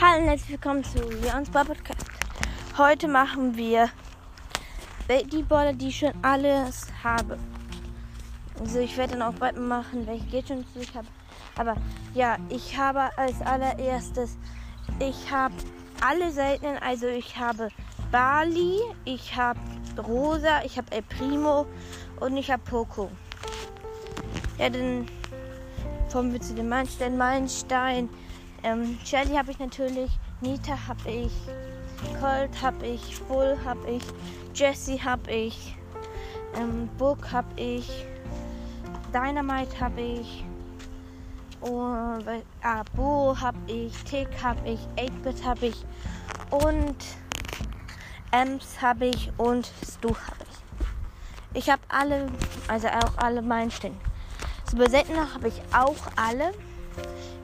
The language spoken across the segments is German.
Hallo und herzlich willkommen zu Leons Bar Podcast. Heute machen wir die Baller, die ich schon alles habe. Also ich werde dann auch bald machen, welche Gegenstände ich habe. Aber ja, ich habe als allererstes, ich habe alle seltenen, also ich habe Bali, ich habe Rosa, ich habe El Primo und ich habe Poco. Ja, dann kommen wir zu den Meilenstein. Meilenstein. Ähm, Shelly habe ich natürlich, Nita habe ich, Colt habe ich, Bull habe ich, Jesse habe ich, ähm, Book habe ich, Dynamite habe ich, und, ah, Bo habe ich, Tick habe ich, 8-Bit habe ich und Ems habe ich und Stu habe ich. Ich habe alle, also auch alle Meilensteine. Zu übersetzen habe ich auch alle.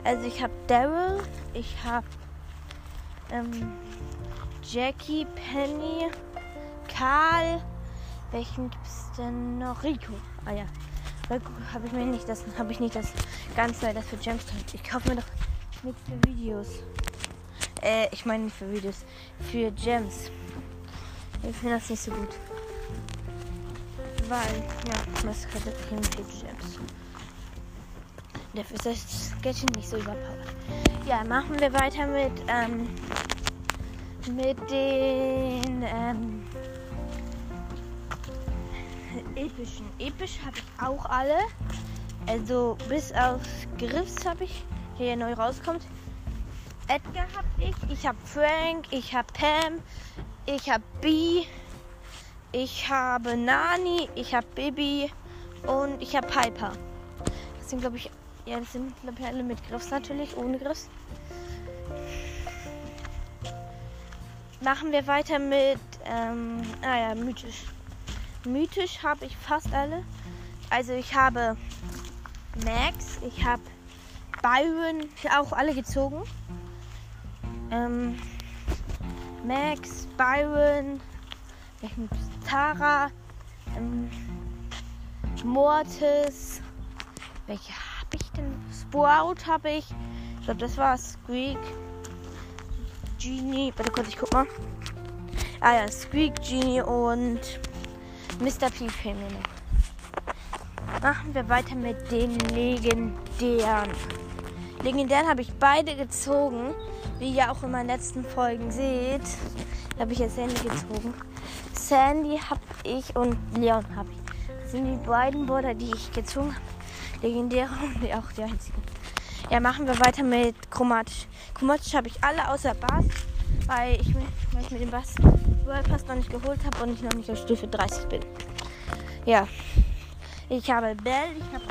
Also ich habe Daryl, ich habe ähm, Jackie, Penny, Karl. Welchen gibt es denn noch? Rico. Ah ja. Rico habe ich mir nicht das, habe ich nicht das ganz das für Gems Ich kaufe mir doch nichts für Videos. Äh, ich meine nicht für Videos, für Gems. Ich finde das nicht so gut. Weil, ja, was könnte kriegen für Gems. Dafür ist das Gadget nicht so überpowered. Ja, machen wir weiter mit, ähm, mit den, ähm, epischen. Episch habe ich auch alle. Also bis auf Griffs habe ich, hier neu rauskommt. Edgar habe ich, ich habe Frank, ich habe Pam, ich habe B, ich habe Nani, ich habe Bibi und ich habe Piper. Das sind glaube ich ja, das sind Lapelle mit Griffs natürlich, ohne Griffs. Machen wir weiter mit, ähm, ah ja, mythisch. Mythisch habe ich fast alle. Also ich habe Max, ich habe Byron, auch alle gezogen. Ähm, Max, Byron, Tara, ähm, Mortis, welche? Sprout habe ich. Ich glaube, das war Squeak. Genie. Warte kurz, ich guck mal. Ah ja, Squeak, Genie und Mr. P fehlen. Machen wir weiter mit den legendären. Legendären habe ich beide gezogen. Wie ihr auch in meinen letzten Folgen seht, habe ich jetzt Sandy gezogen. Sandy habe ich und Leon habe ich. Das sind die beiden Border, die ich gezogen habe legendäre und auch die einzigen. Ja, machen wir weiter mit chromatisch. Chromatisch habe ich alle außer Bass, weil ich, weil ich mit dem Bass World Pass noch nicht geholt habe und ich noch nicht auf Stufe 30 bin. Ja. Ich habe Bell, ich habe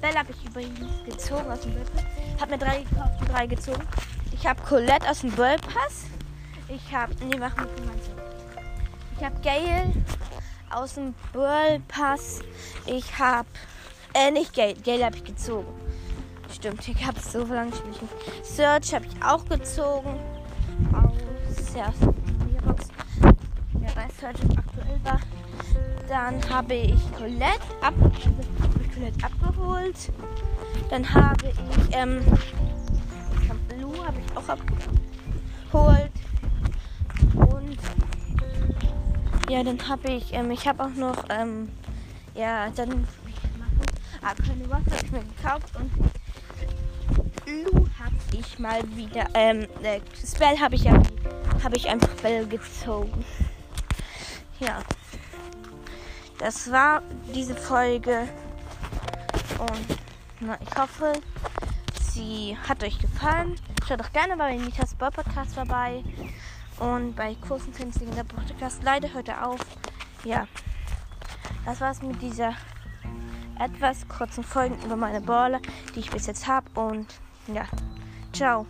Bell habe ich übrigens gezogen aus dem World Pass. Habe mir drei gekauft und drei gezogen. Ich habe Colette aus dem World Pass. Ich habe, nee, machen wir mal. Ich habe Gale aus dem World Pass. Ich habe äh, nicht Geld. Geld habe ich gezogen. Stimmt, ich habe so lange gespielt. Search habe ich auch gezogen. Aus der Box. Ja, bei Search aktuell war. Dann habe ich Colette, ab, also Colette abgeholt. Dann habe ich, ähm, Blue habe ich auch abgeholt. Und ja, dann habe ich, ähm, ich habe auch noch, ähm, ja, dann Ah, keine habe ich mir gekauft und Lu habe ich mal wieder. Ähm, äh, Spell habe ich ja. Habe ich einfach Bell gezogen. Ja. Das war diese Folge. Und na, ich hoffe, sie hat euch gefallen. Schaut doch gerne bei Nitas Boy Podcast vorbei. Und bei Fenstern der Podcast leider heute auf. Ja. Das war's mit dieser etwas kurzen Folgen über meine Baller, die ich bis jetzt habe. Und ja, ciao.